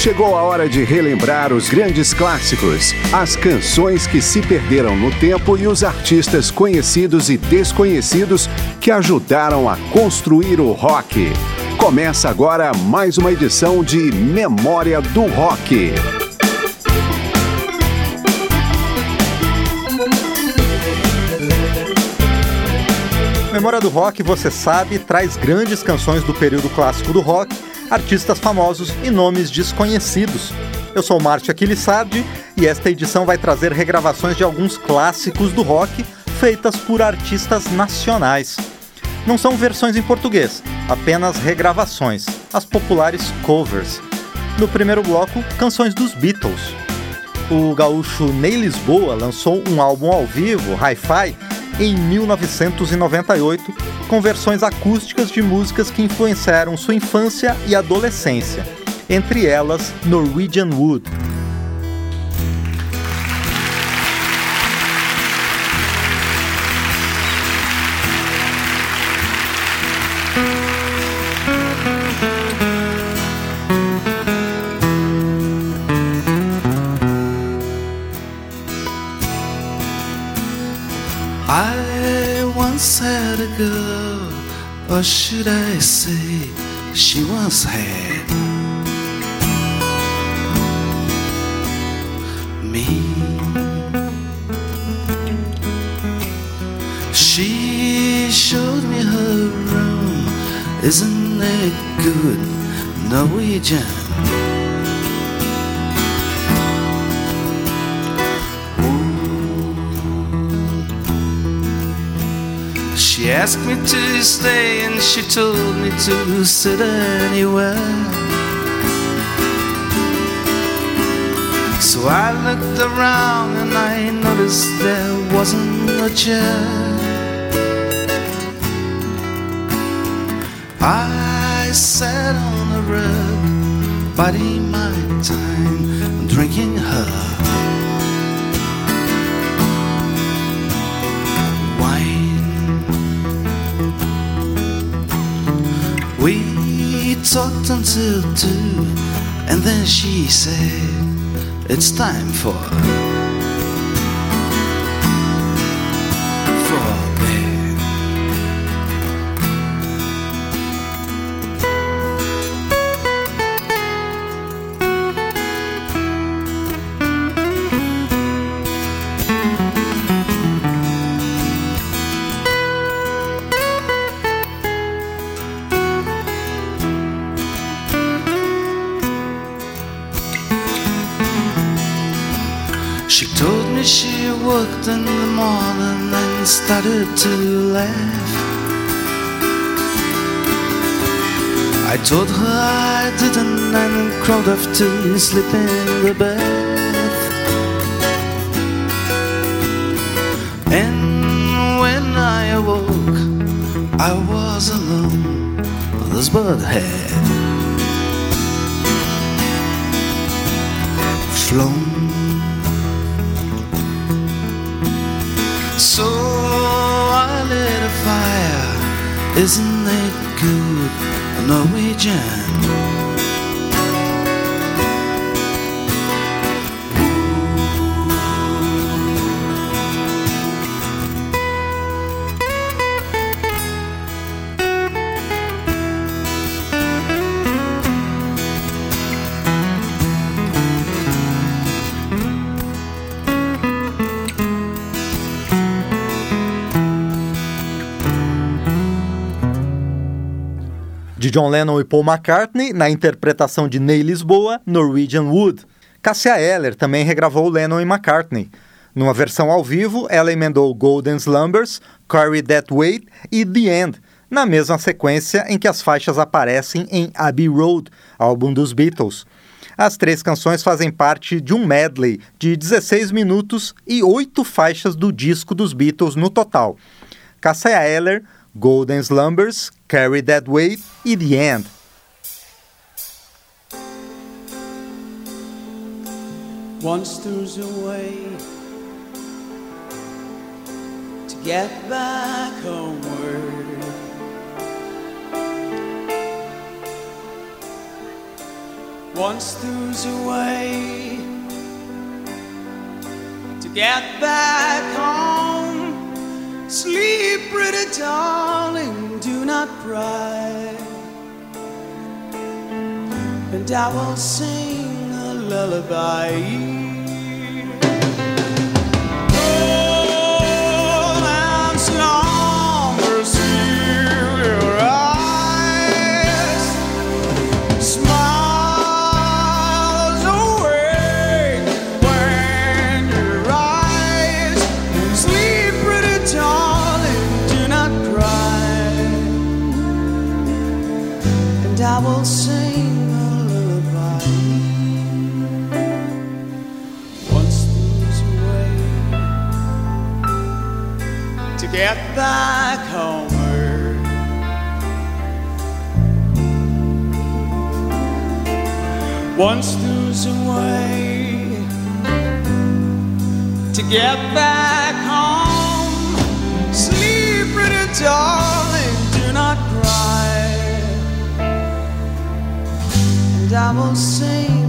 Chegou a hora de relembrar os grandes clássicos, as canções que se perderam no tempo e os artistas conhecidos e desconhecidos que ajudaram a construir o rock. Começa agora mais uma edição de Memória do Rock. Memória do Rock, você sabe, traz grandes canções do período clássico do rock artistas famosos e nomes desconhecidos. Eu sou Márcio Aquilissardi e esta edição vai trazer regravações de alguns clássicos do rock feitas por artistas nacionais. Não são versões em português, apenas regravações, as populares covers. No primeiro bloco, canções dos Beatles. O gaúcho Ney Lisboa lançou um álbum ao vivo, Hi-Fi, em 1998, com versões acústicas de músicas que influenciaram sua infância e adolescência, entre elas Norwegian Wood. Girl, or should I say, she once had me. She showed me her room, isn't it good, Norwegian? She asked me to stay and she told me to sit anywhere. So I looked around and I noticed there wasn't a chair. I sat on a rug, biding my time, drinking her. Talked until two, and then she said, It's time for started to laugh. I told her I didn't and crawled off to sleep in the bed. And when I awoke, I was alone. This bird had flown. Isn't it good, A Norwegian? De John Lennon e Paul McCartney, na interpretação de Ney Lisboa, Norwegian Wood. Cassia Eller também regravou Lennon e McCartney. Numa versão ao vivo, ela emendou Golden Slumbers, Carry That Weight e The End, na mesma sequência em que as faixas aparecem em Abbey Road, álbum dos Beatles. As três canções fazem parte de um medley de 16 minutos e oito faixas do disco dos Beatles no total. Cassia Eller Golden slumbers carry that weight in the end. One stirs away to get back homeward. One stirs away to get back home. Sleep, pretty darling, do not cry. And I will sing a lullaby. once losing way to get back home. Sleep, pretty darling, do not cry, and I will sing.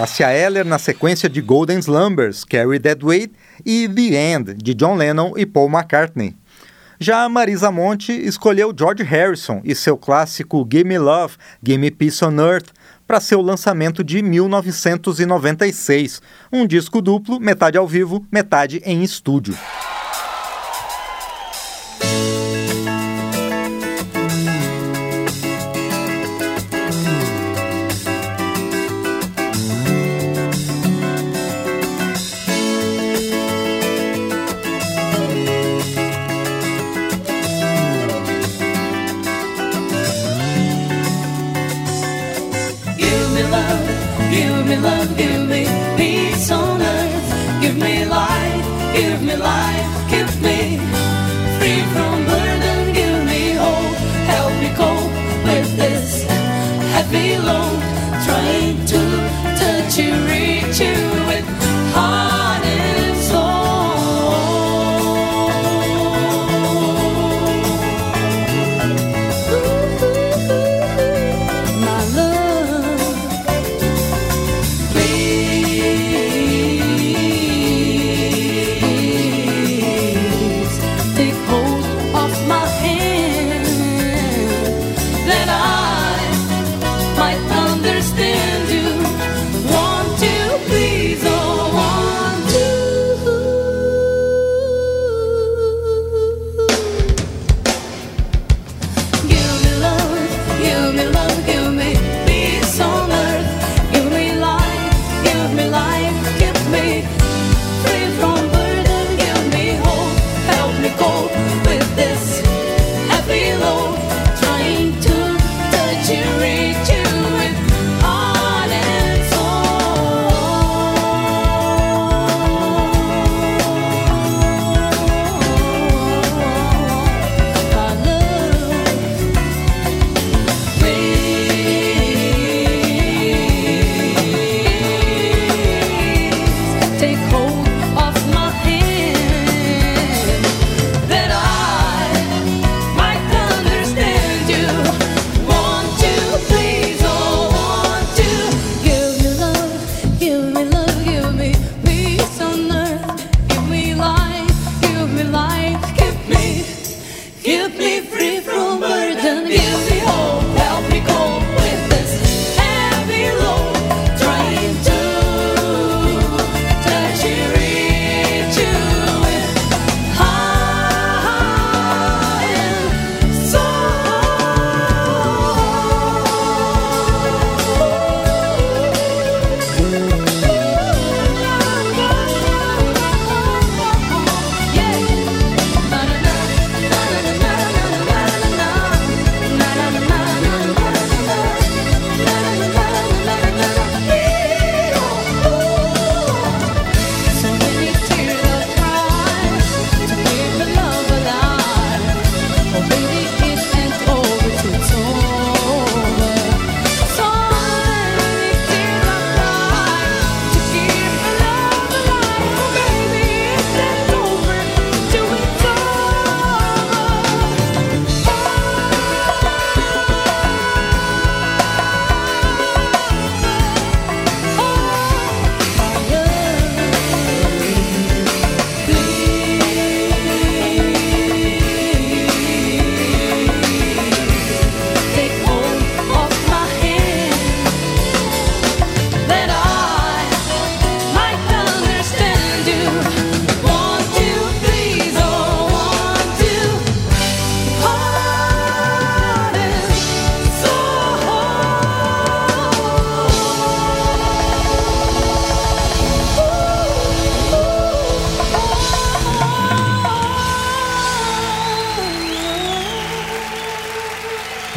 Cassia Eller na sequência de Golden Slumbers, Carry That Weight e The End, de John Lennon e Paul McCartney. Já Marisa Monte escolheu George Harrison e seu clássico Give Me Love, Give Me Peace on Earth para seu lançamento de 1996, um disco duplo, metade ao vivo, metade em estúdio. know.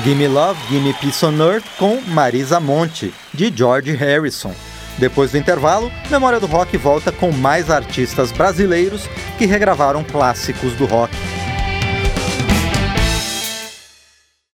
Gimme Love, Gimme Peace on Earth com Marisa Monte, de George Harrison. Depois do intervalo, Memória do Rock volta com mais artistas brasileiros que regravaram clássicos do rock.